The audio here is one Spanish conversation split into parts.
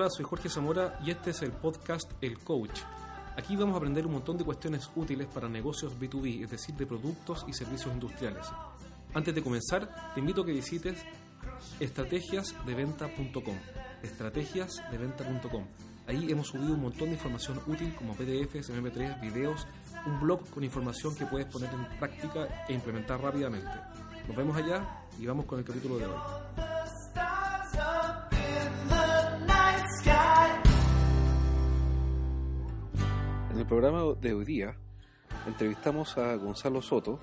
Hola, soy Jorge Zamora y este es el podcast El Coach. Aquí vamos a aprender un montón de cuestiones útiles para negocios B2B, es decir, de productos y servicios industriales. Antes de comenzar, te invito a que visites estrategiasdeventa.com. Estrategiasdeventa.com. Ahí hemos subido un montón de información útil como PDFs, MP3, videos, un blog con información que puedes poner en práctica e implementar rápidamente. Nos vemos allá y vamos con el capítulo de hoy. En el programa de hoy día entrevistamos a Gonzalo Soto,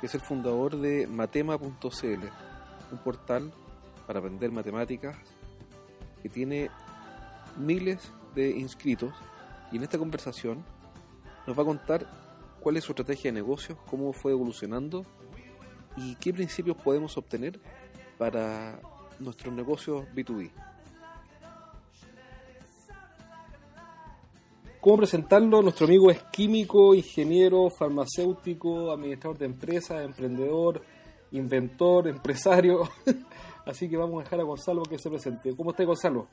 que es el fundador de matema.cl, un portal para aprender matemáticas que tiene miles de inscritos y en esta conversación nos va a contar cuál es su estrategia de negocios, cómo fue evolucionando y qué principios podemos obtener para nuestros negocios B2B. ¿Cómo presentarlo? Nuestro amigo es químico, ingeniero, farmacéutico, administrador de empresas, emprendedor, inventor, empresario. Así que vamos a dejar a Gonzalo que se presente. ¿Cómo está Gonzalo?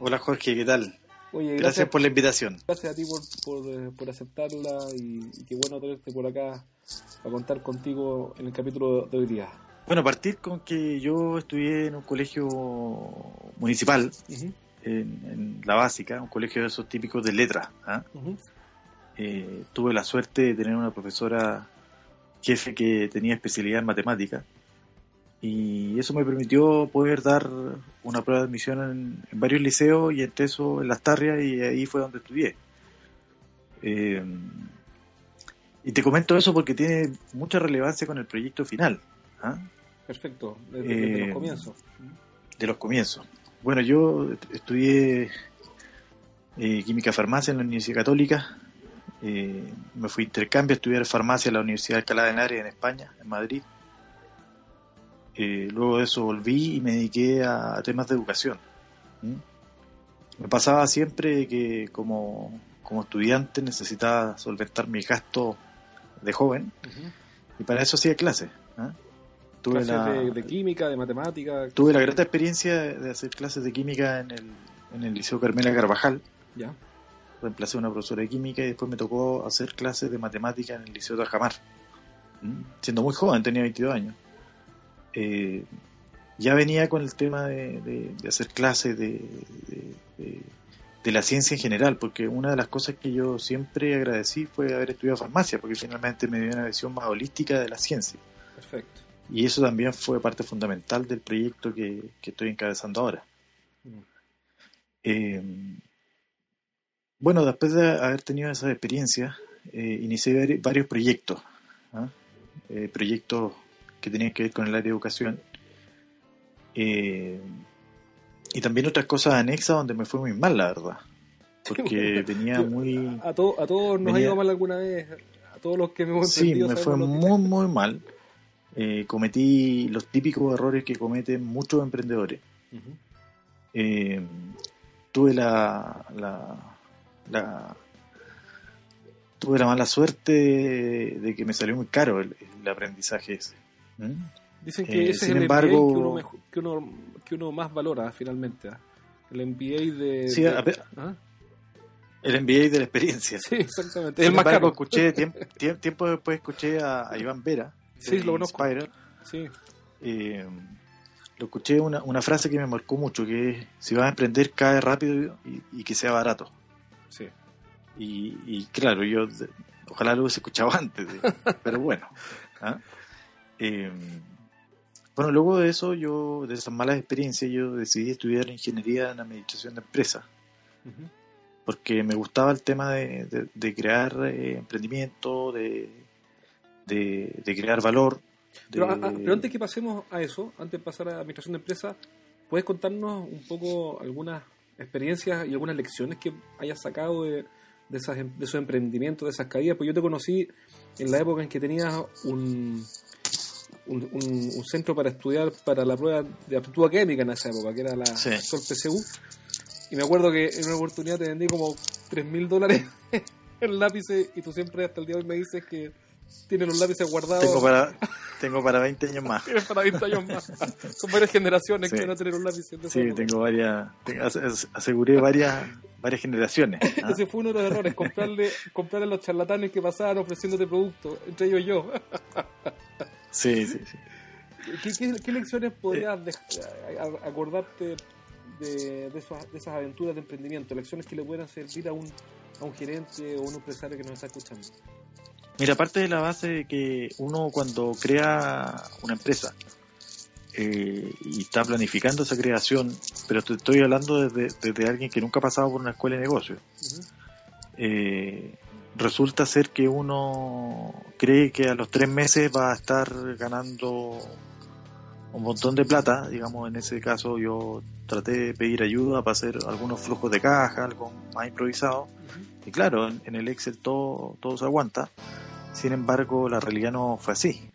Hola Jorge, ¿qué tal? Oye, gracias, por la invitación. Gracias a ti por, por, eh, por aceptarla y, y, qué bueno tenerte por acá a contar contigo en el capítulo de hoy día. Bueno, partir con que yo estudié en un colegio municipal, uh -huh. En, en, la básica, un colegio de esos típicos de letras. ¿eh? Uh -huh. eh, tuve la suerte de tener una profesora jefe que tenía especialidad en matemáticas y eso me permitió poder dar una prueba de admisión en, en varios liceos y entre eso en Las Tarrias y ahí fue donde estudié. Eh, y te comento eso porque tiene mucha relevancia con el proyecto final. ¿ah? Perfecto, desde, desde, los comienzos. De los comienzos. Bueno, yo estudié eh, química farmacia en la Universidad Católica. Eh, me fui a intercambio a estudiar farmacia en la Universidad de Alcalá de Henares en España, en Madrid. Eh, luego de eso volví y me dediqué a, a temas de educación. ¿Mm? Me pasaba siempre que como, como, estudiante necesitaba solventar mi gasto de joven uh -huh. y para eso hacía clases. ¿eh? Tuve clases la, de, de, química, de matemática. Tuve la grata experiencia de hacer clases de química en el, en el Liceo Carmela Carvajal. Ya. Reemplacé a una profesora de química y después me tocó hacer clases de matemática en el Liceo de Tajamar. ¿Mm? Siendo muy joven, tenía 22 años eh, ya venía con el tema de, de, de hacer clases de, de, la ciencia en general, porque una de las cosas que yo siempre agradecí fue haber estudiado farmacia, porque finalmente me dio una visión más holística de la ciencia. Perfecto. Y eso también fue parte fundamental del proyecto que, que estoy encabezando ahora. Eh, bueno, después de haber tenido esa experiencia, eh, inicié varios proyectos. ¿eh? proyectos que tenían que ver con el área de educación. Eh, y también otras cosas anexas donde me fue muy mal, la verdad. Porque venía muy... A, to, a todos nos venía, ha ido mal alguna vez. A todos los que me hemos Sí, me fue muy, muy mal. Eh, cometí los típicos errores que cometen muchos emprendedores. Uh -huh. eh, tuve la, la, la, tuve la mala suerte de que me salió muy caro el, el aprendizaje ese. ¿Mm? Dicen que eh, ese es el embargo, MBA que uno, mejor, que, uno, que uno, más valora finalmente. ¿ah? El MBA de. Sí, de, ¿ah? El MBA de la experiencia. Sí, exactamente. Sin el más embargo, caro. escuché, tiempo, tiempo, después escuché a, a Iván Vera. Sí, lo conozco. Spiral, sí. Eh, lo escuché una, una, frase que me marcó mucho, que es, si vas a emprender, cae rápido y, y que sea barato. Sí. Y, y, claro, yo ojalá lo hubiese escuchado antes, pero bueno. ¿ah? Eh, bueno, luego de eso, yo, de esas malas experiencias, yo decidí estudiar ingeniería en administración de empresas. Uh -huh. Porque me gustaba el tema de, de, de crear eh, emprendimiento, de, de, crear valor. Pero, a, a, pero, antes que pasemos a eso, antes de pasar a administración de empresas, ¿puedes contarnos un poco algunas experiencias y algunas lecciones que hayas sacado de, de, esas, de esos emprendimientos, de esas caídas? Pues yo te conocí en la época en que tenías un, un, un, un, centro para estudiar para la prueba de aptitud académica en esa época, que era la sí. PSU. Y me acuerdo que en una oportunidad te vendí como 3 mil dólares en lápices y tú siempre hasta el día de hoy me dices que tienes los lápices guardados. Tengo para, tengo para 20 años más. Tienes para 20 años más. Son varias generaciones que van a tener un lápiz. Sí, tengo varias, aseguré varias, varias generaciones. ¿ah? Ese fue uno de los errores, comprarle, comprarle a los charlatanes que pasaban ofreciéndote productos, entre ellos yo. Sí, sí, sí. ¿Qué, lecciones podrías acordarte de, de, esas, aventuras de emprendimiento? Lecciones que le puedan servir a un, a un gerente o un empresario que nos está escuchando. Mira, aparte de la base de que uno cuando crea una empresa eh, y está planificando esa creación, pero te estoy hablando desde, alguien que nunca ha pasado por una escuela de negocios, eh, resulta ser que uno cree que a los tres meses va a estar ganando un montón de plata, digamos, en ese caso yo traté de pedir ayuda para hacer algunos flujos de caja, algo más improvisado, y claro, en, el Excel todo, todo se aguanta, sin embargo, la realidad no fue así.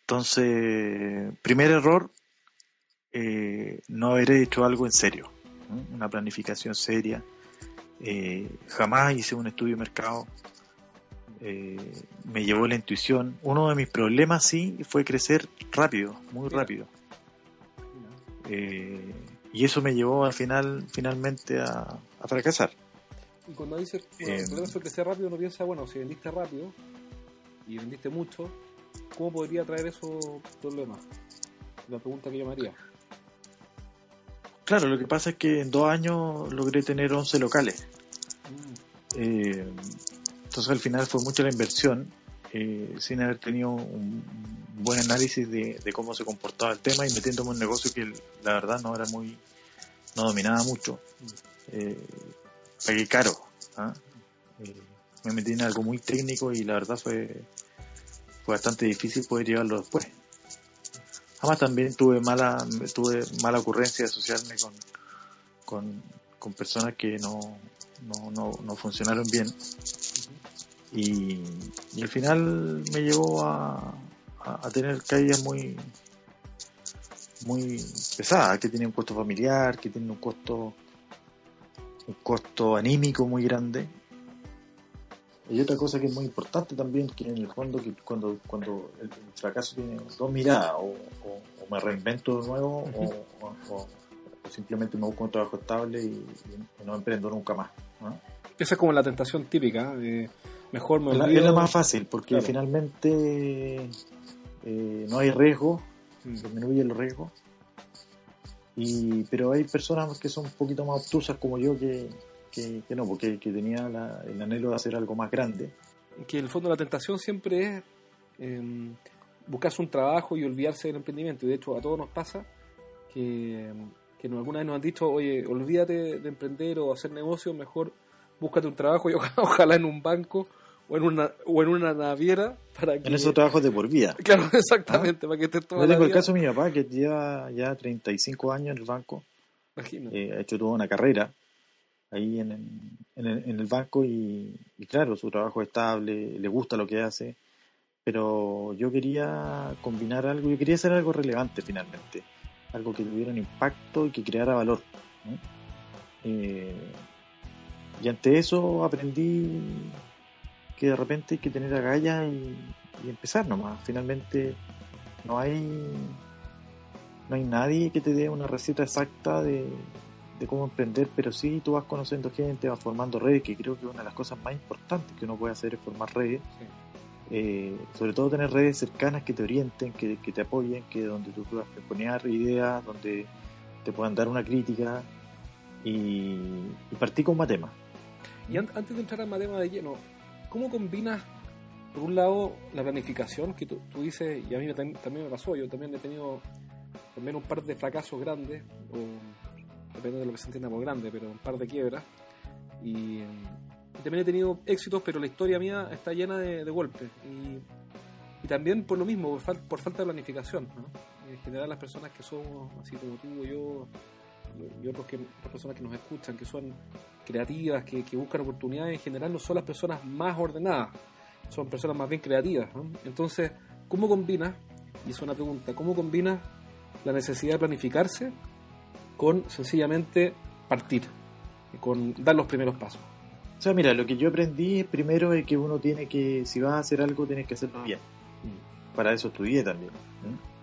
Entonces, primer error, eh, no haber hecho algo en serio, una planificación seria. Eh, jamás hice un estudio de mercado. Eh, me llevó la intuición. Uno de mis problemas sí fue crecer rápido, muy rápido. y eso me llevó al final, finalmente a fracasar. Y cuando dice que el problema fue crecer rápido, uno piensa, bueno, si vendiste rápido y vendiste mucho, ¿cómo podría traer esos problemas? La pregunta que yo me haría. Claro, lo que pasa es que en dos años logré tener 11 locales. Mm. Eh, entonces al final fue mucha la inversión, eh, sin haber tenido un buen análisis de, cómo se comportaba el tema y metiéndome en un negocio que la verdad no era muy, no dominaba mucho. Mm. Eh, pagué caro. ¿ah? Eh, me metí en algo muy técnico y la verdad fue, fue bastante difícil poder llevarlo después. Además también tuve mala, tuve mala ocurrencia de asociarme con, con, personas que no, no, no, funcionaron bien. Y, y, al final me llevó a, a, tener caídas muy muy pesadas, que tienen un costo familiar, que tienen un costo un costo anímico muy grande. Y otra cosa que es muy importante también, que en el fondo, que cuando, cuando el, fracaso tiene dos miradas, o, me reinvento de nuevo, o, simplemente me busco un trabajo estable y, no emprendo nunca más. Esa es como la tentación típica, mejor me Es la más fácil, porque finalmente eh, no hay riesgo, mm. disminuye el riesgo, y, pero hay personas que son un poquito más obtusas como yo que, que, no, porque que tenía el anhelo de hacer algo más grande. Que en el fondo la tentación siempre es eh, buscarse un trabajo y olvidarse del emprendimiento. Y de hecho a todos nos pasa que, que alguna vez nos han dicho, oye, olvídate de emprender o hacer negocios, mejor búscate un trabajo y ojalá en un banco o en una, o en una naviera para que... En esos trabajos de por vida. Claro, exactamente, para que estés todo Yo tengo el caso de mi papá, que lleva ya 35 años en el banco. Eh, ha hecho toda una carrera ahí en, en, el, en el, banco y, claro, su trabajo es estable, le gusta lo que hace, pero yo quería combinar algo, yo quería hacer algo relevante finalmente, algo que tuviera un impacto y que creara valor. Eh, y ante eso aprendí que de repente hay que tener agallas y, y empezar nomás. Finalmente no hay no hay nadie que te dé una receta exacta de, cómo emprender, pero sí tú vas conociendo gente, vas formando redes, que creo que una de las cosas más importantes que uno puede hacer es formar redes. Eh, sobre todo tener redes cercanas que te orienten, que, te apoyen, que donde tú puedas poner ideas, donde te puedan dar una crítica y, y partir con Matema. Y antes de entrar a Matema de lleno, ¿cómo combinas, por un lado, la planificación que tú, dices, y a mí también, me pasó, yo también he tenido también un par de fracasos grandes, o depende de lo que se entienda por grande, pero un par de quiebras, y, también he tenido éxitos, pero la historia mía está llena de, golpes, y, también por lo mismo, por, falta de planificación, En general las personas que somos, así como tú o yo, y otros que, las personas que nos escuchan, que son creativas, que, buscan oportunidades, en general no son las personas más ordenadas, son personas más bien creativas. Entonces, ¿cómo combinas, y es una pregunta, cómo combinas la necesidad de planificarse con sencillamente partir, con dar los primeros pasos? O sea, mira, lo que yo aprendí primero es que uno tiene que, si vas a hacer algo, tienes que hacerlo bien. para eso estudié también. Eh,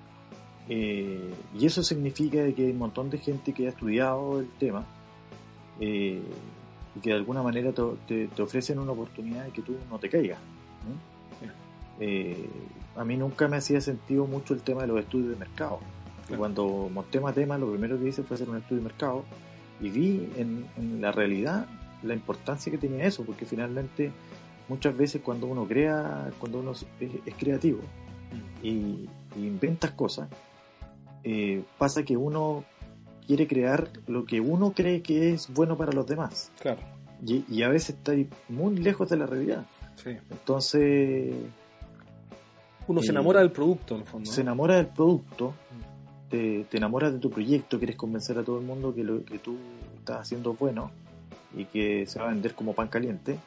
y eso significa que hay un montón de gente que ha estudiado el tema eh, y que de alguna manera te, ofrecen una oportunidad de que tú no te caigas. Eh, a mí nunca me hacía sentido mucho el tema de los estudios de mercado. Cuando monté tema, lo primero que hice fue hacer un estudio de mercado y vi en, la realidad la importancia que tenía eso, porque finalmente muchas veces cuando uno crea, cuando uno es, creativo mm. y, inventas cosas, eh, pasa que uno quiere crear lo que uno cree que es bueno para los demás. Claro. Y, a veces está muy lejos de la realidad. Sí. Entonces... Uno se eh, enamora del producto, en el fondo. Se enamora del producto, te, te, enamoras de tu proyecto, quieres convencer a todo el mundo que lo que tú estás haciendo es bueno y que se va a vender como pan caliente.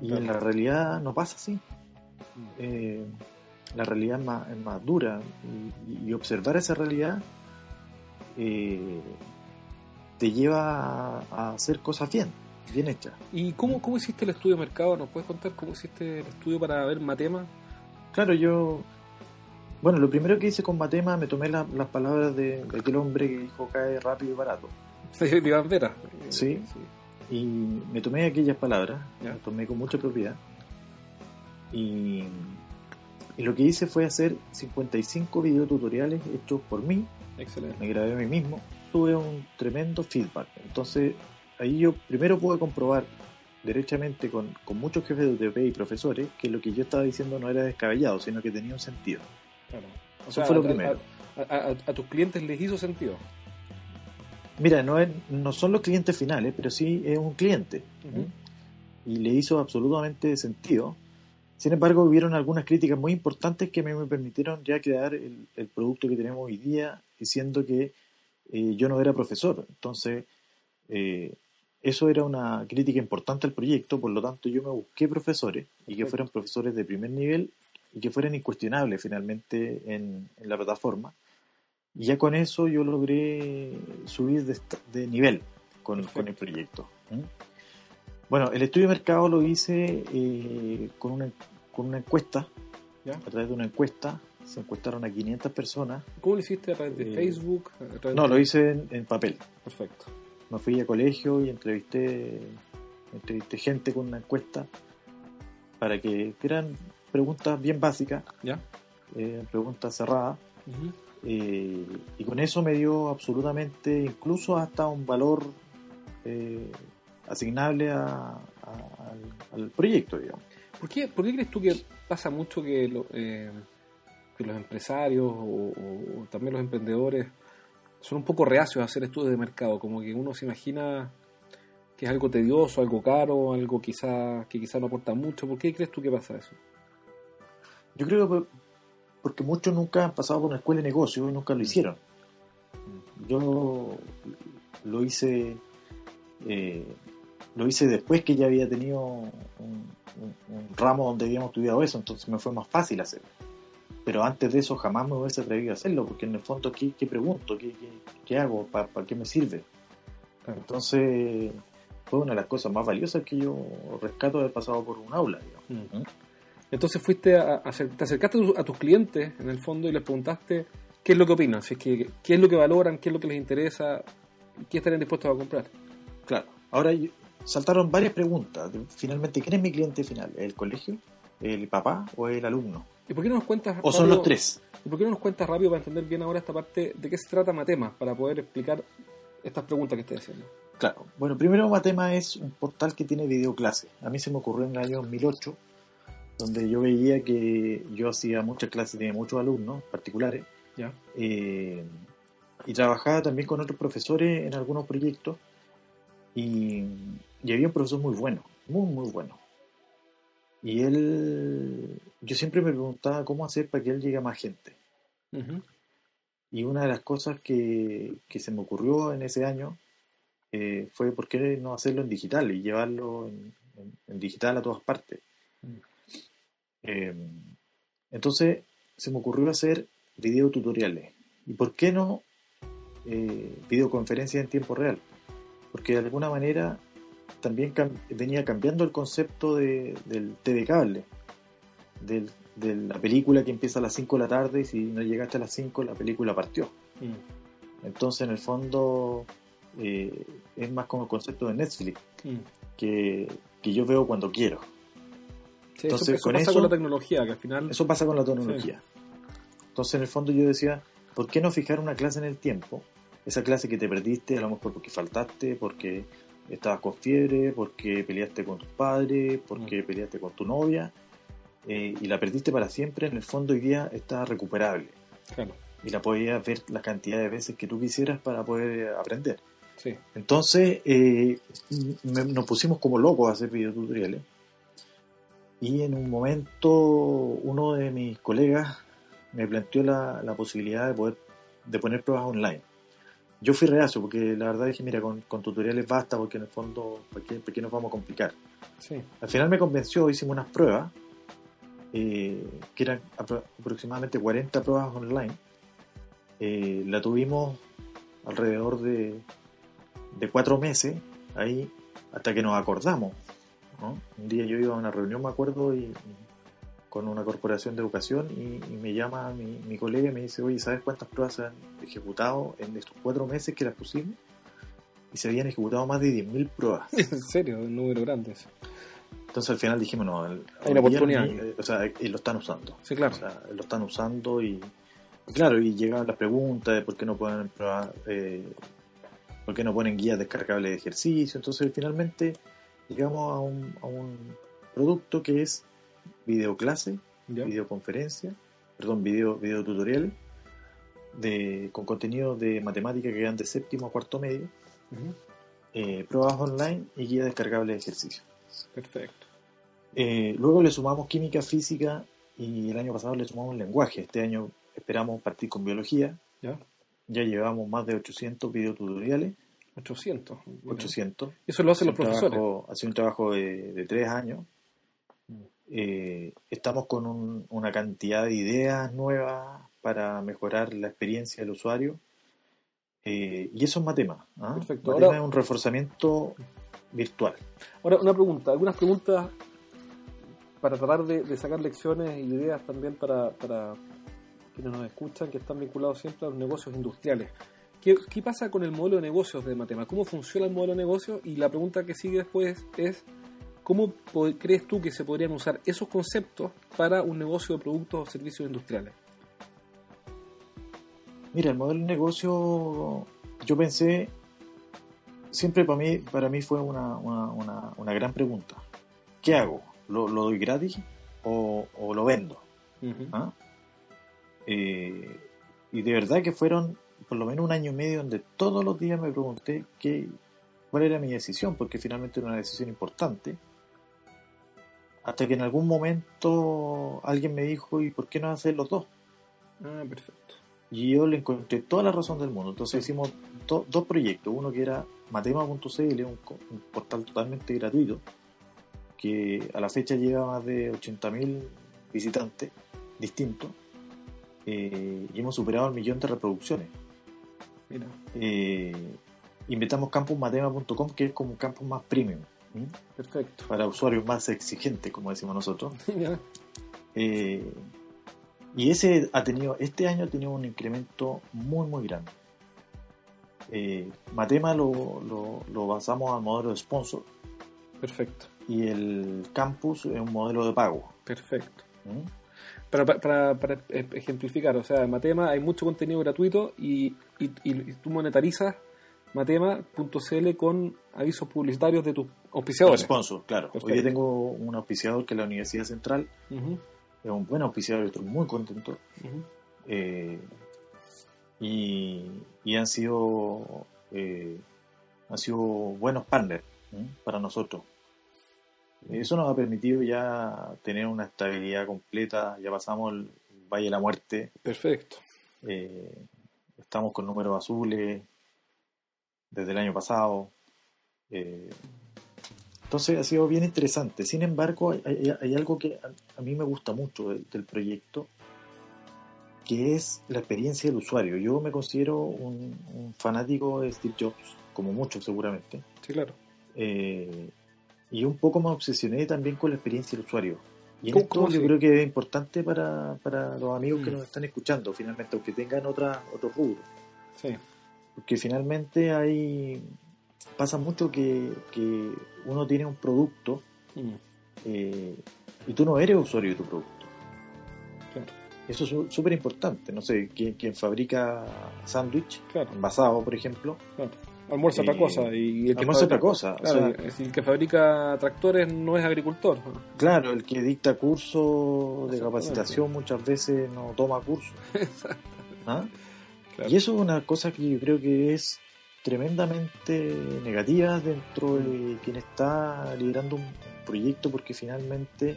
Y en la realidad no pasa así. Mm. Eh, la realidad es más, es más dura y, observar esa realidad eh, te lleva a, hacer cosas bien, bien hechas. ¿Y cómo, cómo hiciste el estudio de mercado? ¿Nos puedes contar cómo hiciste el estudio para ver Matema? Claro, yo... Bueno, lo primero que hice con Matema, me tomé las palabras de, aquel hombre que dijo cae rápido y barato. De Iván Vera. Sí, sí. Y me tomé aquellas palabras, las tomé con mucha propiedad. Y y lo que hice fue hacer 55 videotutoriales hechos por mí. Excelente. Me grabé a mí mismo. Tuve un tremendo feedback. Entonces, ahí yo primero pude comprobar derechamente con, muchos jefes de UTP y profesores que lo que yo estaba diciendo no era descabellado, sino que tenía un sentido. Claro. Eso fue lo primero. A, tus clientes les hizo sentido? Mira, no, no son los clientes finales, pero sí es un cliente. Y le hizo absolutamente sentido sin embargo, hubieron algunas críticas muy importantes que me, permitieron ya crear el, producto que tenemos hoy día, diciendo que eh, yo no era profesor. Entonces, eh, eso era una crítica importante al proyecto, por lo tanto yo me busqué profesores y que fueran profesores de primer nivel y que fueran incuestionables finalmente en, la plataforma. Y ya con eso yo logré subir de, nivel con, el proyecto. Bueno, el estudio de mercado lo hice eh, con, una, con una encuesta, a través de una encuesta, se encuestaron a 500 personas. ¿Cómo lo hiciste? ¿A través de eh, Facebook? no, lo hice en, papel. Perfecto. Me fui a colegio y entrevisté, entrevisté gente con una encuesta para que, eran preguntas bien básicas, ¿Ya? Eh, preguntas cerradas. y con eso me dio absolutamente, incluso hasta un valor asignable al, proyecto, digamos. ¿Por qué, ¿Por qué crees tú que pasa mucho que, eh, los empresarios o, también los emprendedores son un poco reacios a hacer estudios de mercado? Como que uno se imagina que es algo tedioso, algo caro, algo quizá, que quizá no aporta mucho. ¿Por qué crees tú que pasa eso? Yo creo que porque muchos nunca han pasado por una escuela de negocio y nunca lo hicieron. Yo lo hice eh, lo hice después que ya había tenido un, ramo donde habíamos estudiado eso, entonces me fue más fácil hacerlo. Pero antes de eso jamás me hubiese atrevido a hacerlo, porque en el fondo, ¿qué, qué pregunto? ¿Qué, qué, hago? ¿Para, qué me sirve? Entonces, fue una de las cosas más valiosas que yo rescato de haber pasado por un aula. Mm. Entonces fuiste a, te acercaste a tus clientes en el fondo y les preguntaste qué es lo que opinan, si es que, qué es lo que valoran, qué es lo que les interesa, qué estarían dispuestos a comprar. Claro. Ahora saltaron varias preguntas. Finalmente, ¿quién es mi cliente final? ¿El colegio? ¿El papá o el alumno? ¿Y por qué no nos cuentas ¿O son los tres? ¿Y por qué no nos cuentas rápido para entender bien ahora esta parte de qué se trata Matema? Para poder explicar estas preguntas que estoy haciendo. Claro. Bueno, primero Matema es un portal que tiene videoclases. A mí se me ocurrió en el año 2008, donde yo veía que yo hacía muchas clases, tenía muchos alumnos particulares. Ya. Eh, y trabajaba también con otros profesores en algunos proyectos. Y y había un profesor muy bueno, muy, muy bueno. Y él, yo siempre me preguntaba cómo hacer para que él llegue a más gente. Y una de las cosas que, se me ocurrió en ese año eh, fue por qué no hacerlo en digital y llevarlo en, digital a todas partes. Mm. Eh, entonces se me ocurrió hacer videotutoriales. ¿Y por qué no eh, videoconferencias en tiempo real? Porque de alguna manera también venía cambiando el concepto del TV cable, del, de la película que empieza a las 5 de la tarde y si no llegaste a las 5 la película partió. Mm. Entonces en el fondo eh, es más como el concepto de Netflix, mm. que, yo veo cuando quiero. Entonces, eso, con pasa con la tecnología, que al final... Eso pasa con la tecnología. Entonces en el fondo yo decía, ¿por qué no fijar una clase en el tiempo? Esa clase que te perdiste, a lo mejor porque faltaste, porque estabas con fiebre, porque peleaste con tus padres, porque mm. peleaste con tu novia, eh, y la perdiste para siempre, en el fondo hoy día está recuperable. Y la podías ver la cantidad de veces que tú quisieras para poder aprender. Entonces eh, nos pusimos como locos a hacer videotutoriales. Y en un momento uno de mis colegas me planteó la, la posibilidad de poder de poner pruebas online. Yo fui reacio porque la verdad dije, mira, con, tutoriales basta porque en el fondo, ¿por qué, nos vamos a complicar? Al final me convenció, hicimos unas pruebas, eh, que eran aproximadamente 40 pruebas online. Eh, la tuvimos alrededor de, de cuatro meses ahí hasta que nos acordamos. Un día yo iba a una reunión, me acuerdo, y con una corporación de educación y, me llama mi, mi, colega y me dice, oye, ¿sabes cuántas pruebas se han ejecutado en estos cuatro meses que era posible? Y se habían ejecutado más de 10.000 pruebas. en serio, un número grande. Entonces al final dijimos, no, hay una oportunidad. o sea, y lo están usando. Sí, claro. O sea, lo están usando y, claro, y llegaban las preguntas de por qué no pueden probar, eh, por qué no ponen guías descargables de ejercicio. Entonces finalmente llegamos a un, a un producto que es videoclase, videoconferencia, perdón, video, video tutorial de, con contenido de matemática que van de séptimo a cuarto medio, eh, pruebas online y guía descargable de ejercicio. Perfecto. Eh, luego le sumamos química, física y el año pasado le sumamos lenguaje. Este año esperamos partir con biología. Ya, ya llevamos más de 800 videotutoriales. 800. 800. Eso lo hacen los profesores. ha sido un trabajo de, de tres años eh, estamos con una cantidad de ideas nuevas para mejorar la experiencia del usuario. Eh, y eso es Matema. ¿ah? Perfecto. Matema es un reforzamiento virtual. Ahora, una pregunta. Algunas preguntas para tratar de, sacar lecciones y ideas también para, para, quienes nos escuchan, que están vinculados siempre a los negocios industriales. ¿Qué, ¿Qué, pasa con el modelo de negocios de Matema? ¿Cómo funciona el modelo de negocio? Y la pregunta que sigue después es ¿Cómo crees tú que se podrían usar esos conceptos para un negocio de productos o servicios industriales? Mira, el modelo de negocio, yo pensé, siempre para mí, para mí fue una, gran pregunta. ¿Qué hago? ¿Lo, doy gratis o, lo vendo? ¿Ah? Eh, y de verdad que fueron por lo menos un año y medio donde todos los días me pregunté qué, cuál era mi decisión, porque finalmente era una decisión importante hasta que en algún momento alguien me dijo, ¿y por qué no hacer los dos? Ah, perfecto. Y yo le encontré toda la razón del mundo. Entonces hicimos dos proyectos. Uno que era matema.cl, un, un portal totalmente gratuito, que a la fecha llega a más de 80.000 visitantes distintos. Eh, y hemos superado el millón de reproducciones. Mira. Eh, inventamos campusmatema.com, que es como un campus más premium. Perfecto. Para usuarios más exigentes, como decimos nosotros. Eh, y ese ha tenido, este año ha tenido un incremento muy, muy grande. Eh, Matema lo, lo, basamos al modelo de sponsor. Perfecto. Y el campus es un modelo de pago. Perfecto. Para, para, ejemplificar, o sea, en Matema hay mucho contenido gratuito y, y, y tú monetarizas matema.cl con avisos publicitarios de tus auspiciadores. Sponsor, claro. Hoy día tengo un auspiciador que es la Universidad Central. Es un buen auspiciador, estoy muy contento. Eh, y, han sido eh, han sido buenos partners para nosotros. Eso nos ha permitido ya tener una estabilidad completa. Ya pasamos el Valle de la Muerte. Perfecto. Eh, estamos con números azules desde el año pasado. Entonces ha sido bien interesante. Sin embargo, hay, algo que a, mí me gusta mucho del, proyecto, que es la experiencia del usuario. Yo me considero un, fanático de Steve Jobs, como muchos seguramente. Sí, claro. Eh, y un poco me obsesioné también con la experiencia del usuario. Y esto yo creo que es importante para, para los amigos que mm. nos están escuchando, finalmente, aunque tengan otra, otro rubro. Sí. Porque finalmente hay pasa mucho que, que uno tiene un producto mm. eh, y tú no eres usuario de tu producto. Eso es súper importante. No sé, quien, fabrica sándwich, envasado, por ejemplo. Almuerza otra eh, cosa. Y el que almuerza otra cosa. el que fabrica tractores no es agricultor. Claro, el que dicta curso de capacitación muchas veces no toma curso. ¿Ah? Y eso es una cosa que yo creo que es tremendamente negativa dentro de quien está liderando un proyecto porque finalmente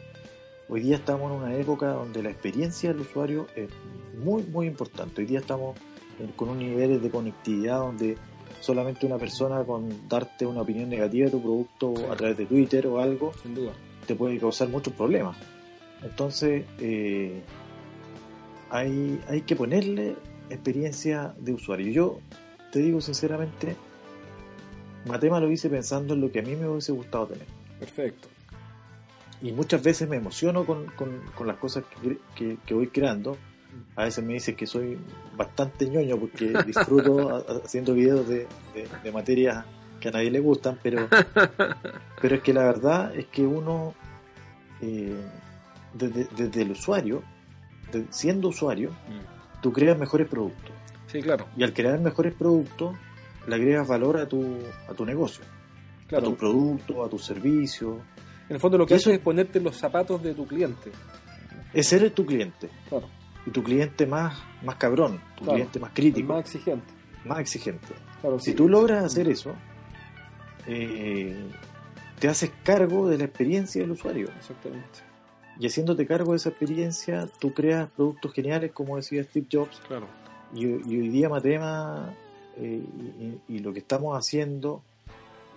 Hoy día estamos en una época donde la experiencia del usuario es muy, muy importante. Hoy día estamos con un nivel de conectividad donde solamente una persona con darte una opinión negativa de tu producto a través de Twitter o algo, Sin duda. te puede causar muchos problemas. Entonces, eh, hay, hay que ponerle experiencia de usuario. Yo te digo sinceramente, Matema lo hice pensando en lo que a mí me hubiese gustado tener. Perfecto y muchas veces me emociono con, las cosas que, voy creando. A veces me dicen que soy bastante ñoño porque disfruto haciendo videos de, materias que a nadie le gustan, pero, pero es que la verdad es que uno, eh, desde, el usuario, siendo usuario, mm. tú creas mejores productos. Sí, claro. Y al crear mejores productos, le agregas valor a tu, a tu negocio, a tu producto, a tu servicio, en el fondo lo que haces es ponerte los zapatos de tu cliente. Es ser tu cliente. Claro. Y tu cliente más, más cabrón, tu cliente más crítico. Más exigente. Más exigente. Claro, si tú logras hacer eso, eh, te haces cargo de la experiencia del usuario. Exactamente. Y haciéndote cargo de esa experiencia, tú creas productos geniales, como decía Steve Jobs. Claro. Y, hoy día Matema eh, y, lo que estamos haciendo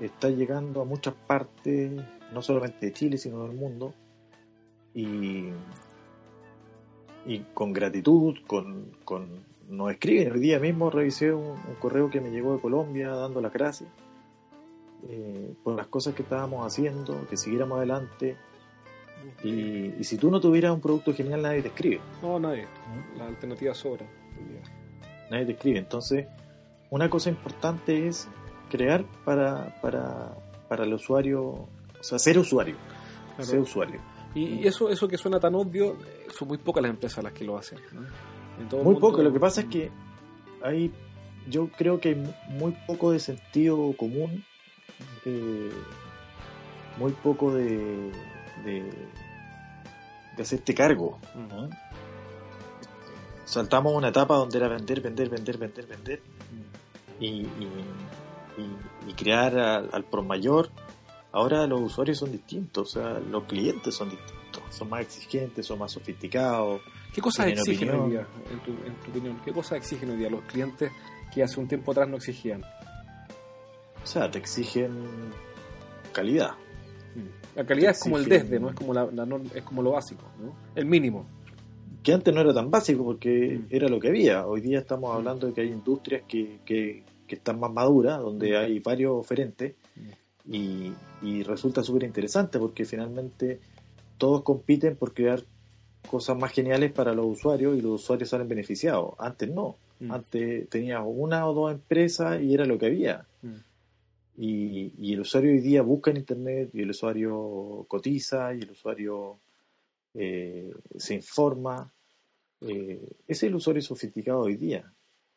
está llegando a muchas partes no solamente de Chile, sino del mundo, y, y con gratitud, con, con, nos escriben. El día mismo revisé un, correo que me llegó de Colombia dando las gracias eh, por las cosas que estábamos haciendo, que siguiéramos adelante. Y, y, si tú no tuvieras un producto genial, nadie te escribe. No, nadie. La alternativa sobra. Nadie te escribe. Entonces, una cosa importante es crear para, para, para el usuario o sea, ser usuario. Ser usuario. Y eso, eso que suena tan obvio, son muy pocas las empresas las que lo hacen. muy poco. Lo que pasa es que hay, yo creo que hay muy poco de sentido común, eh, muy poco de, de, hacerte cargo. Saltamos una etapa donde era vender, vender, vender, vender, vender y, y, crear al, al por mayor Ahora los usuarios son distintos, o sea, los clientes son distintos, son más exigentes, son más sofisticados. ¿Qué cosas exigen hoy día, en tu, en tu, opinión? ¿Qué cosas exigen hoy día los clientes que hace un tiempo atrás no exigían? O sea, te exigen calidad. Mm. La calidad es como el desde, no es como la, es como lo básico, ¿no? El mínimo. Que antes no era tan básico porque mm. era lo que había. Hoy día estamos hablando de que hay industrias que, que, que están más maduras, donde mm. hay varios oferentes y, resulta súper interesante porque finalmente todos compiten por crear cosas más geniales para los usuarios y los usuarios salen beneficiados. Antes no. Mm. Antes tenías una o dos empresas y era lo que había. Mm. Y, el usuario hoy día busca en Internet y el usuario cotiza y el usuario eh, se informa. Eh, ese es el usuario sofisticado hoy día.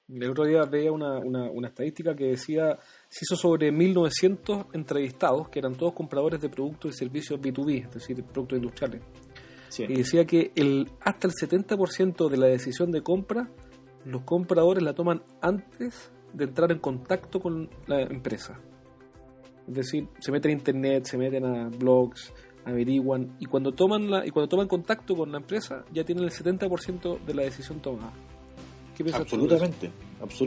El otro día veía una, una, estadística que decía, se hizo sobre 1.900 entrevistados, que eran todos compradores de productos y servicios B2B, es decir, productos industriales. Y decía que el, hasta el 70% de la decisión de compra, los compradores la toman antes de entrar en contacto con la empresa. Es decir, se meten a internet, se meten a blogs, averiguan, y cuando toman la, y cuando toman contacto con la empresa, ya tienen el 70% de la decisión tomada. Absolutamente.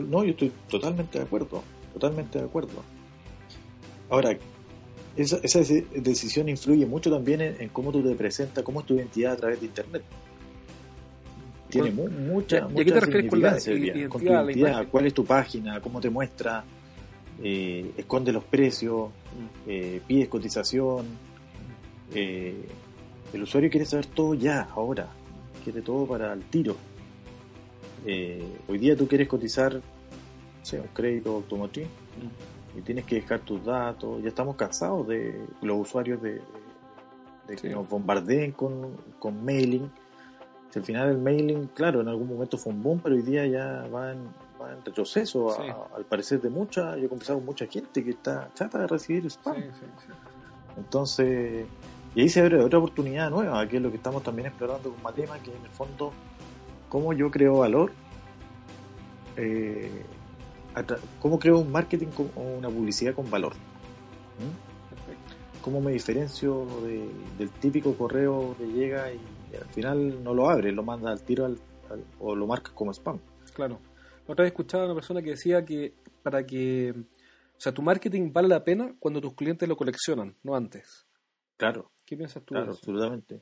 no, yo estoy totalmente de acuerdo. Totalmente de acuerdo. Ahora, esa, esa decisión influye mucho también en, cómo tú te presentas, cómo es tu identidad a través de Internet. Tiene mucha, mucha, qué te refieres con la identidad? ¿Cuál es tu página? ¿Cómo te muestra? Eh, esconde los precios, mm. eh, pides cotización. Eh, el usuario quiere saber todo ya, ahora, quiere todo para el tiro. Eh, hoy día tú quieres cotizar un crédito automotriz y tienes que dejar tus datos. Ya estamos cansados de los usuarios de, que nos bombardeen con, con mailing. Si al final el mailing, claro, en algún momento fue un boom, pero hoy día ya va en, va en retroceso, al parecer de mucha. Yo he conversado con mucha gente que está chata de recibir spam. Entonces, y ahí se abre otra oportunidad nueva, que es lo que estamos también explorando con Matema, que en el fondo, cómo yo creo valor, eh, cómo creo un marketing o una publicidad con valor. ¿Cómo me diferencio del típico correo que llega y, al final no lo abre, lo manda al tiro o lo marca como spam? Claro. Otra vez escuchaba a una persona que decía que para que, o sea, tu marketing vale la pena cuando tus clientes lo coleccionan, no antes. Claro. ¿Qué piensas tú? Claro, absolutamente.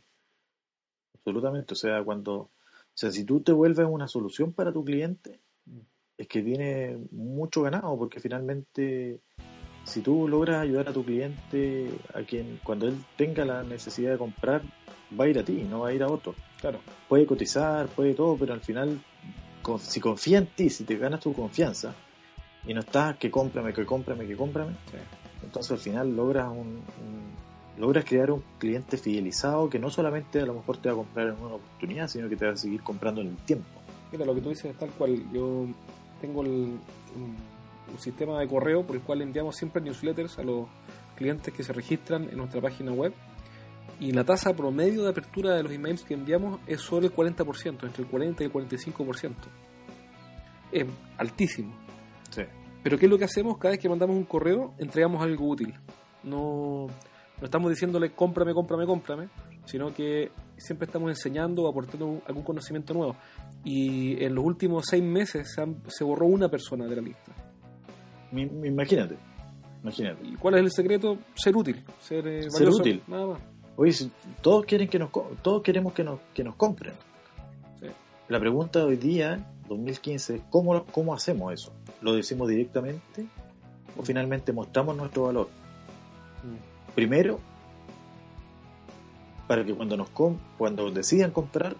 Absolutamente. O sea, cuando, o sea, si tú te vuelves una solución para tu cliente, es que tiene mucho ganado, porque finalmente, si tú logras ayudar a tu cliente, a quien cuando él tenga la necesidad de comprar, va a ir a ti, no va a ir a otro. Claro. Puede cotizar, puede todo, pero al final, si confía en ti, si te ganas tu confianza, y no estás que cómprame, que cómprame, que cómprame, entonces al final logras un logras crear un cliente fidelizado que no solamente a lo mejor te va a comprar en una oportunidad, sino que te va a seguir comprando en el tiempo. Mira, lo que tú dices es tal cual. Yo tengo un, sistema de correo por el cual enviamos siempre newsletters a los clientes que se registran en nuestra página web y la tasa promedio de apertura de los emails que enviamos es solo el 40%, entre el 40 y el 45%. Es altísimo. Sí. Pero ¿qué es lo que hacemos? Cada vez que mandamos un correo, entregamos algo útil. No no estamos diciéndole cómprame, cómprame, cómprame, sino que siempre estamos enseñando o aportando algún conocimiento nuevo. Y en los últimos seis meses se, borró una persona de la lista. imagínate, imagínate. ¿Y cuál es el secreto? Ser útil, ser, eh, útil. Nada más. Oye, todos quieren que nos, todos queremos que nos, que nos compren. La pregunta de hoy día, 2015, es ¿cómo, cómo hacemos eso? ¿Lo decimos directamente o finalmente mostramos nuestro valor? Mm. Primero, para que cuando nos cuando decidan comprar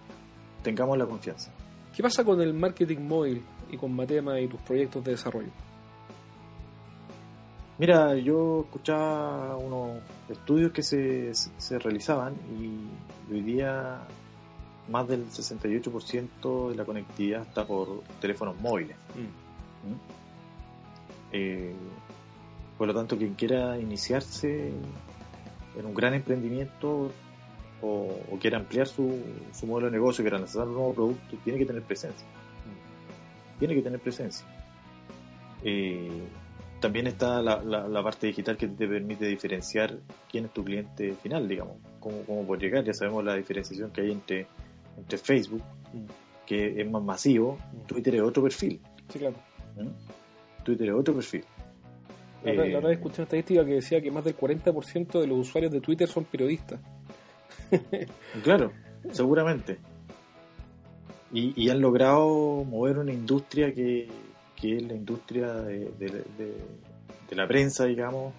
tengamos la confianza. ¿Qué pasa con el marketing móvil y con Matema y tus proyectos de desarrollo? Mira, yo escuchaba unos estudios que se, se realizaban y hoy día más del 68% de la conectividad está por teléfonos móviles. Mm. ¿Mm? Eh, por lo tanto, quien quiera iniciarse en un gran emprendimiento o, quiera ampliar su, modelo de negocio, quiera lanzar un nuevo producto, tiene que tener presencia. Tiene que tener presencia. Eh, también está la, parte digital que te permite diferenciar quién es tu cliente final, digamos, cómo, cómo puede llegar. Ya sabemos la diferenciación que hay entre, entre Facebook, que es más masivo, Twitter es otro perfil. Sí, claro. ¿Mm? Twitter es otro perfil. La escuché una estadística que decía que más del 40% de los usuarios de Twitter son periodistas. claro, seguramente. Y, han logrado mover una industria que, es la industria de, la prensa, digamos,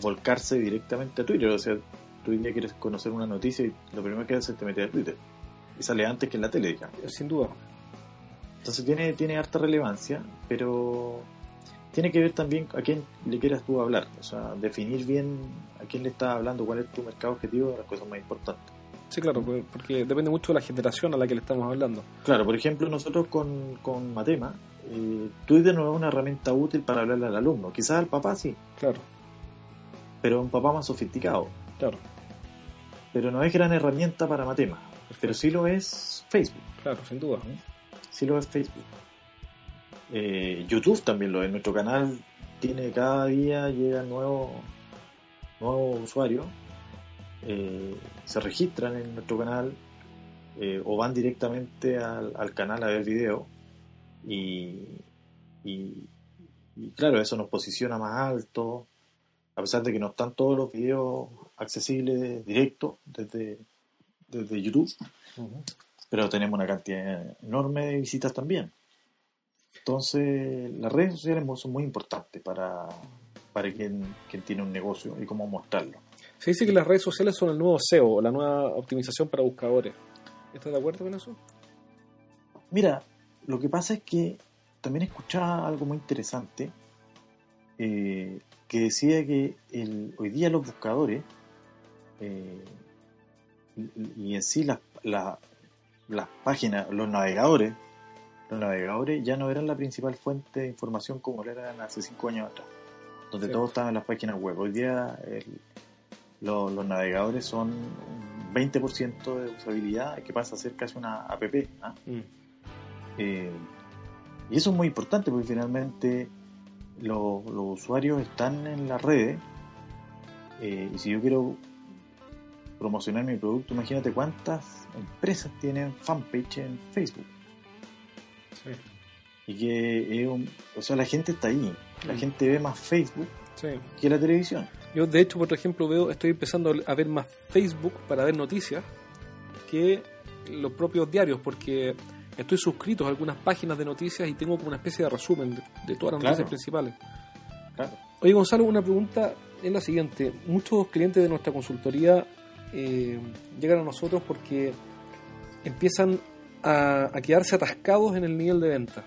volcarse directamente a Twitter. O sea, tú ya quieres conocer una noticia y lo primero que haces es te meter a Twitter. Y sale antes que en la tele, digamos. Sin duda. Entonces tiene, tiene harta relevancia, pero tiene que ver también a quién le quieras tú hablar, o sea, definir bien a quién le estás hablando, cuál es tu mercado objetivo, es la cosa más importante. Sí, claro, porque depende mucho de la generación a la que le estamos hablando. Claro, por ejemplo, nosotros con, con Matema, eh, Twitter no es una herramienta útil para hablarle al alumno, quizás al papá sí. Claro. Pero un papá más sofisticado. Claro. Pero no es gran herramienta para Matema, pero sí lo es Facebook. Claro, sin duda. Sí lo es Facebook. Eh, YouTube también lo es. Nuestro canal tiene cada día llega nuevo nuevos usuarios, eh, se registran en nuestro canal eh, o van directamente al, canal a ver video y, y, claro, eso nos posiciona más alto, a pesar de que no están todos los videos accesibles directo desde, desde YouTube, pero tenemos una cantidad enorme de visitas también. Entonces, las redes sociales son muy importantes para, para quien, quien tiene un negocio y cómo mostrarlo. Se dice que las redes sociales son el nuevo SEO, la nueva optimización para buscadores. ¿Estás de acuerdo con eso? Mira, lo que pasa es que también escuchaba algo muy interesante eh, que decía que el, hoy día los buscadores eh, y, en sí las, las páginas, los navegadores, los navegadores ya no eran la principal fuente de información como lo eran hace cinco años atrás, donde todo estaba en las páginas web. Hoy día los navegadores son un 20% de usabilidad que pasa a ser casi una app. ¿ah? Mm. Eh, y eso es muy importante porque finalmente los, usuarios están en las redes eh, y si yo quiero promocionar mi producto, imagínate cuántas empresas tienen fanpage en Facebook. Y que o sea, la gente está ahí, la mm. gente ve más Facebook que la televisión. Yo de hecho, por ejemplo, veo, estoy empezando a ver más Facebook para ver noticias que los propios diarios, porque estoy suscrito a algunas páginas de noticias y tengo como una especie de resumen de, todas las noticias principales. Oye, Gonzalo, una pregunta es la siguiente. Muchos clientes de nuestra consultoría eh, llegan a nosotros porque empiezan a, quedarse atascados en el nivel de venta.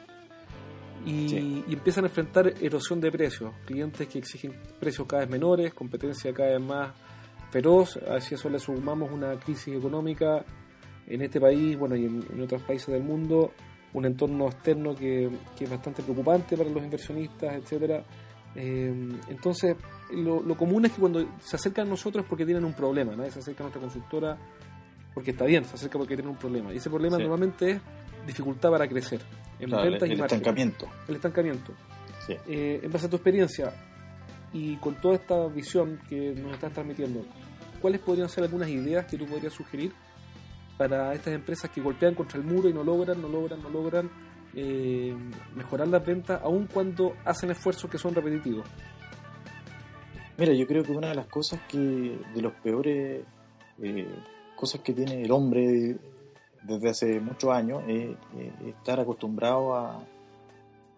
Y, empiezan a enfrentar erosión de precios. Clientes que exigen precios cada vez menores, competencia cada vez más feroz. A si eso le sumamos una crisis económica en este país, bueno, y en, otros países del mundo, un entorno externo que, es bastante preocupante para los inversionistas, etcétera. Eh, entonces, lo, común es que cuando se acercan a nosotros es porque tienen un problema, nadie se acerca a nuestra consultora porque está bien, se acerca porque tiene un problema. Y ese problema normalmente es dificultad para crecer en ventas el, y el estancamiento. El estancamiento. Eh, en base a tu experiencia y con toda esta visión que nos estás transmitiendo, ¿cuáles podrían ser algunas ideas que tú podrías sugerir para estas empresas que golpean contra el muro y no logran, no logran, no logran eh, mejorar las ventas, aun cuando hacen esfuerzos que son repetitivos? Mira, yo creo que una de las cosas que, de los peores eh, cosas que tiene el hombre desde hace muchos años es, estar acostumbrado a,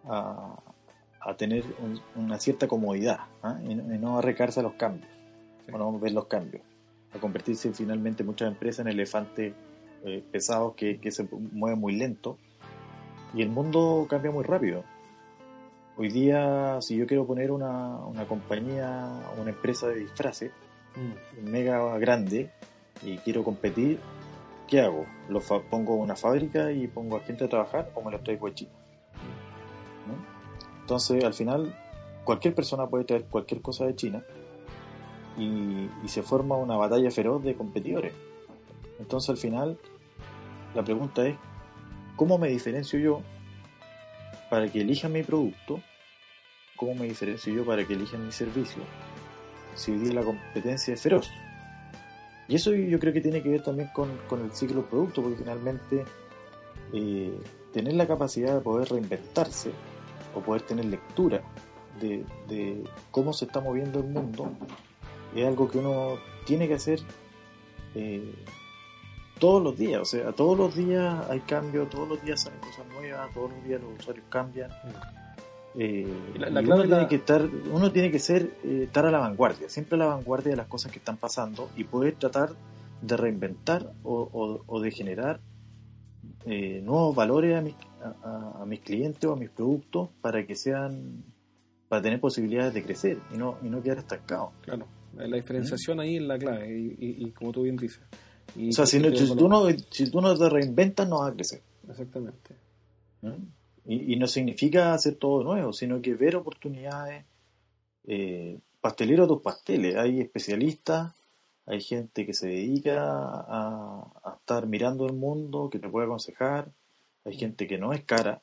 a, tener una cierta comodidad ¿ah? y, no arrecarse a los cambios, o no ver los cambios, a convertirse finalmente muchas empresas en elefantes eh, pesados que, que se mueven muy lento y el mundo cambia muy rápido. Hoy día, si yo quiero poner una, una compañía, una empresa de disfraces mm. mega grande y quiero competir, ¿qué hago? ¿Lo pongo una fábrica y pongo a gente a trabajar o me lo traigo de China? Entonces, al final, cualquier persona puede traer cualquier cosa de China y, y se forma una batalla feroz de competidores. Entonces, al final, la pregunta es, ¿cómo me diferencio yo para que elijan mi producto, ¿cómo me diferencio yo para que elijan mi servicio? Si hoy la competencia es feroz. Y eso yo creo que tiene que ver también con, el ciclo producto, porque finalmente eh, tener la capacidad de poder reinventarse o poder tener lectura de, cómo se está moviendo el mundo es algo que uno tiene que hacer eh, todos los días, o sea, todos los días hay cambios, todos los días salen cosas nuevas, todos los días los usuarios cambian. Eh, uno, tiene que estar, uno tiene que ser, eh, estar a la vanguardia, siempre a la vanguardia de las cosas que están pasando y poder tratar de reinventar o, de generar eh, nuevos valores a mis, a, mis clientes o a mis productos para que sean, para tener posibilidades de crecer y no, y no quedar estancados. Claro, la diferenciación ahí es la clave y como tú bien dices o sea, si, tú no, si tú no te reinventas, no vas a crecer. Exactamente. Y, no significa hacer todo nuevo, sino que ver oportunidades. Eh, pastelero tus pasteles. Hay especialistas, hay gente que se dedica a, estar mirando el mundo, que te puede aconsejar. Hay gente que no es cara.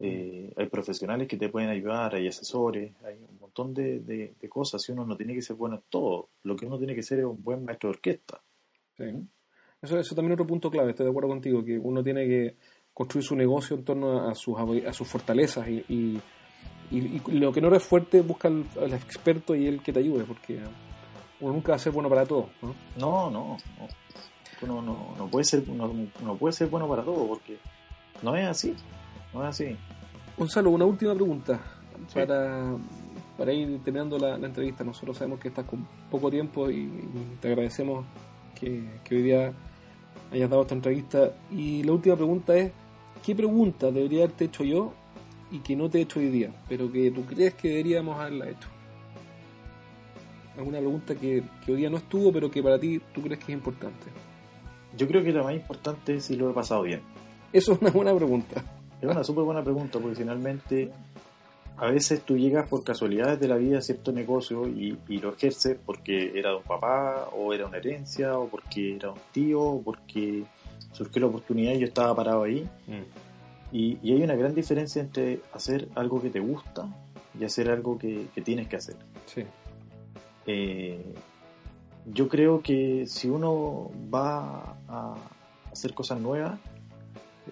Eh, hay profesionales que te pueden ayudar, hay asesores, hay un montón de, cosas. Y uno no tiene que ser bueno en todo. Lo que uno tiene que ser es un buen maestro de orquesta. Eso, eso también es otro punto clave, estoy de acuerdo contigo, que uno tiene que construir su negocio en torno a sus, a sus fortalezas y, y, lo que no eres fuerte busca al, experto y el que te ayude, porque uno nunca va a ser bueno para todo. No, no, no. no, puede ser, no, puede ser bueno para todo, porque no es así, no es así. Gonzalo, una última pregunta para para ir terminando la, entrevista. Nosotros sabemos que estás con poco tiempo y, te agradecemos que, hoy día hayas dado esta entrevista. Y la última pregunta es, ¿qué pregunta debería haberte hecho yo y que no te he hecho hoy día, pero que tú crees que deberíamos haberla hecho? ¿Alguna pregunta que, que hoy día no estuvo, pero que para ti tú crees que es importante? Yo creo que lo más importante es si lo he pasado bien. Eso es una buena pregunta. Es una súper buena pregunta, porque finalmente a veces tú llegas por casualidades de la vida a cierto negocio y, lo ejerces porque era de un papá, o era una herencia, o porque era un tío, o porque surgió la oportunidad y yo estaba parado ahí. Mm. Y, hay una gran diferencia entre hacer algo que te gusta y hacer algo que, tienes que hacer. Sí. Eh, yo creo que si uno va a hacer cosas nuevas,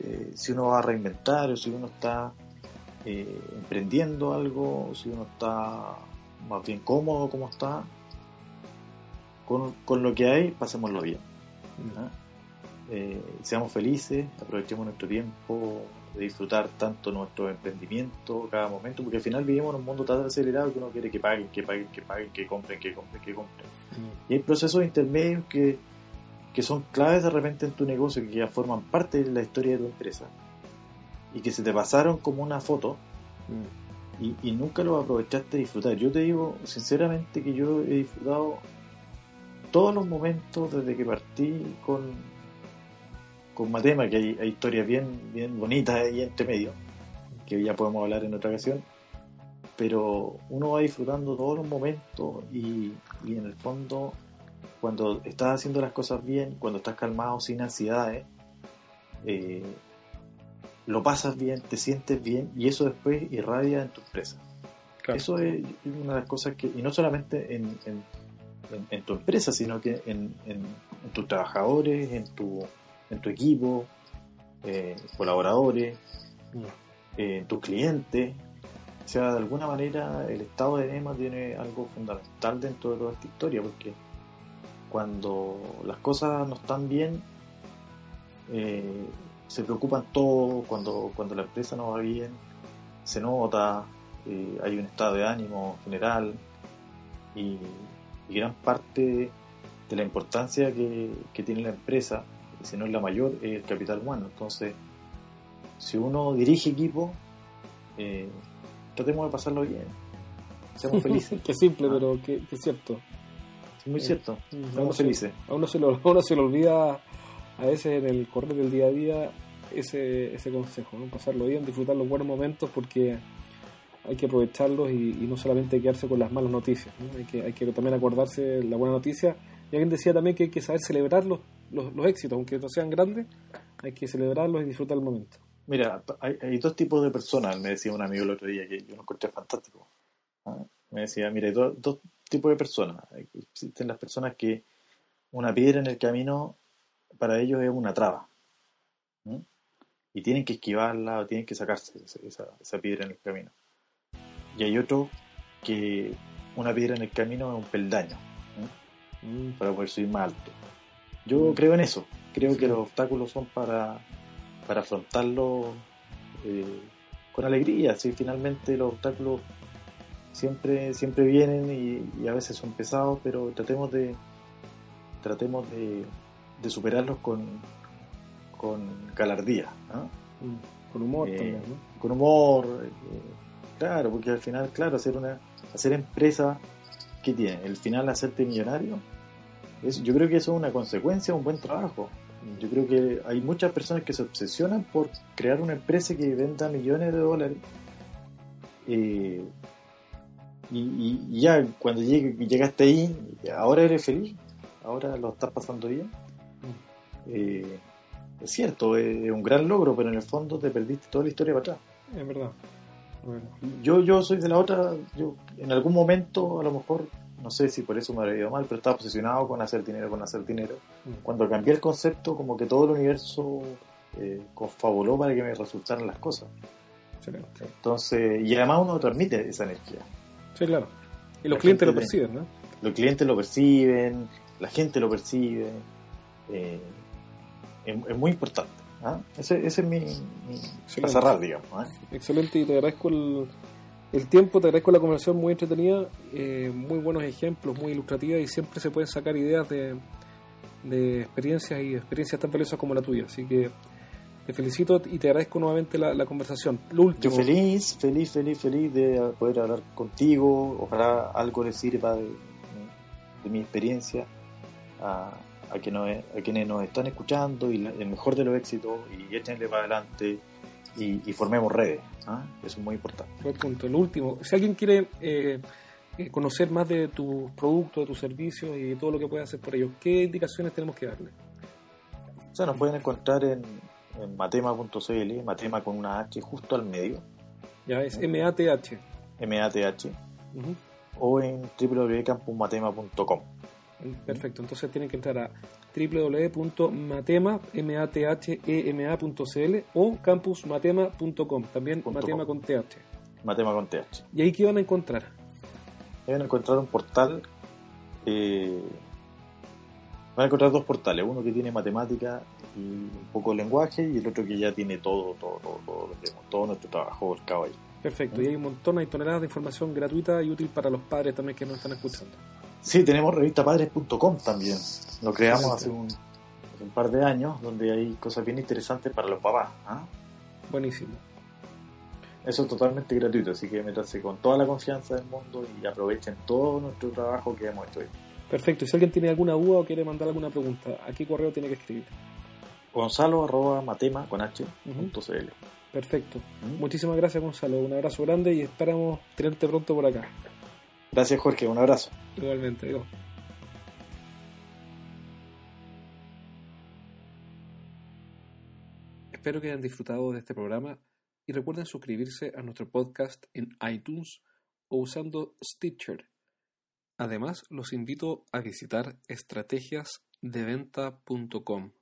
eh, si uno va a reinventar o si uno está eh, emprendiendo algo, si uno está más bien cómodo como está, con, lo que hay, pasémoslo bien. Eh, seamos felices, aprovechemos nuestro tiempo de disfrutar tanto nuestro emprendimiento cada momento, porque al final vivimos en un mundo tan acelerado que uno quiere que paguen, que paguen, que paguen, que compren, que compren, que compren. Y hay procesos intermedios que, que son claves de repente en tu negocio, que ya forman parte de la historia de tu empresa y que se te pasaron como una foto y, y, nunca lo aprovechaste de disfrutar. Yo te digo sinceramente que yo he disfrutado todos los momentos desde que partí con, con Matema, que hay, historias bien, bien bonitas ahí entre medio, que ya podemos hablar en otra ocasión, pero uno va disfrutando todos los momentos y, y en el fondo cuando estás haciendo las cosas bien, cuando estás calmado, sin ansiedades, eh, lo pasas bien, te sientes bien y eso después irradia en tu empresa. Eso es una de las cosas que, y no solamente en, en, tu empresa, sino que en, tus trabajadores, en tu, en tu equipo, eh, colaboradores, eh, en tus clientes. O sea, de alguna manera el estado de EMA tiene algo fundamental dentro de toda esta historia, porque cuando las cosas no están bien, eh, se preocupan todos, cuando, cuando la empresa no va bien, se nota, eh, hay un estado de ánimo general y, gran parte de la importancia que, tiene la empresa, si no es la mayor, es el capital humano. Entonces, si uno dirige equipo, eh, tratemos de pasarlo bien, seamos felices. Qué simple, pero qué, cierto. muy cierto, seamos felices. A uno, se lo, a uno se lo olvida a veces en el correr del día a día ese, ese consejo, ¿no? pasarlo bien, disfrutar los buenos momentos porque hay que aprovecharlos y, no solamente quedarse con las malas noticias, hay, que, hay que también acordarse de la buena noticia. Y alguien decía también que hay que saber celebrar los, los, éxitos, aunque no sean grandes, hay que celebrarlos y disfrutar el momento. Mira, hay, dos tipos de personas, me decía un amigo el otro día que yo lo encontré fantástico. ¿ah? Me decía, mira, hay dos tipos de personas. Existen las personas que una piedra en el camino para ellos es una traba y tienen que esquivarla o tienen que sacarse esa, piedra en el camino. Y hay otro que una piedra en el camino es un peldaño mm. para poder subir más alto. Yo creo en eso, creo que los obstáculos son para, para afrontarlos eh, con alegría, si finalmente los obstáculos siempre, siempre vienen y, a veces son pesados, pero tratemos de tratemos de, de superarlos con, con galardía. Mm, con humor eh, Con humor, eh, claro, porque al final, claro, hacer una hacer empresa, ¿qué tiene? El final hacerte millonario. Yo creo que eso es una consecuencia de un buen trabajo. Yo creo que hay muchas personas que se obsesionan por crear una empresa que venda millones de dólares. Eh, y, ya cuando llegaste ahí, ahora eres feliz, ahora lo estás pasando bien. Mm es cierto, es un gran logro, pero en el fondo te perdiste toda la historia para atrás. Es verdad. Yo, yo soy de la otra, yo en algún momento, a lo mejor, no sé si por eso me había ido mal, pero estaba obsesionado con hacer dinero, con hacer dinero. Mm. Cuando cambié el concepto, como que todo el universo eh, confabuló para que me resultaran las cosas. Entonces, y además uno transmite esa energía. Sí, claro. Y los clientes lo perciben, ¿no? Los clientes lo perciben, la gente lo percibe. Eh, es, muy importante. ¿ah? Ese, ese, es mi, mi digamos. ¿ah? Excelente, y te agradezco el, el tiempo, te agradezco la conversación muy entretenida, eh, muy buenos ejemplos, muy ilustrativa y siempre se pueden sacar ideas de, de experiencias y experiencias tan valiosas como la tuya. Así que te felicito y te agradezco nuevamente la, conversación. Yo feliz, feliz, feliz, feliz de poder hablar contigo. Ojalá algo le sirva de, mi experiencia a, a, quienes nos están escuchando y el mejor de los éxitos y échenle para adelante y, formemos redes. ¿ah? Eso es muy importante. Buen punto. Lo último, si alguien quiere eh, eh, conocer más de tus productos, de tus servicios y todo lo que puedes hacer por ellos, ¿qué indicaciones tenemos que darle? O sea, nos pueden encontrar en en matema.cl, matema con una H justo al medio. Ya es M-A-T-H. M-A-T-H. O en www.campusmatema.com. Perfecto, entonces tienen que entrar a www.matema.cl o campusmatema.com, también matema con TH. Matema con TH. ¿Y ahí qué van a encontrar? Van a encontrar un portal eh, van a encontrar dos portales, uno que tiene matemática y un poco de lenguaje y el otro que ya tiene todo, todo, todo, todo, nuestro trabajo volcado ahí. Perfecto, y hay un montón, hay toneladas de información gratuita y útil para los padres también que nos están escuchando. Sí, tenemos revistapadres.com también, lo creamos hace un, par de años, donde hay cosas bien interesantes para los papás. ¿ah? Buenísimo. Eso es totalmente gratuito, así que métanse con toda la confianza del mundo y aprovechen todo nuestro trabajo que hemos hecho hoy. Perfecto. Y si alguien tiene alguna duda o quiere mandar alguna pregunta, ¿a qué correo tiene que escribir? Gonzalo arroba matema con h. Perfecto. Muchísimas gracias Gonzalo. Un abrazo grande y esperamos tenerte pronto por acá. Gracias Jorge. Un abrazo. Igualmente. Digo. Espero que hayan disfrutado de este programa y recuerden suscribirse a nuestro podcast en iTunes o usando Stitcher Además, los invito a visitar estrategiasdeventa.com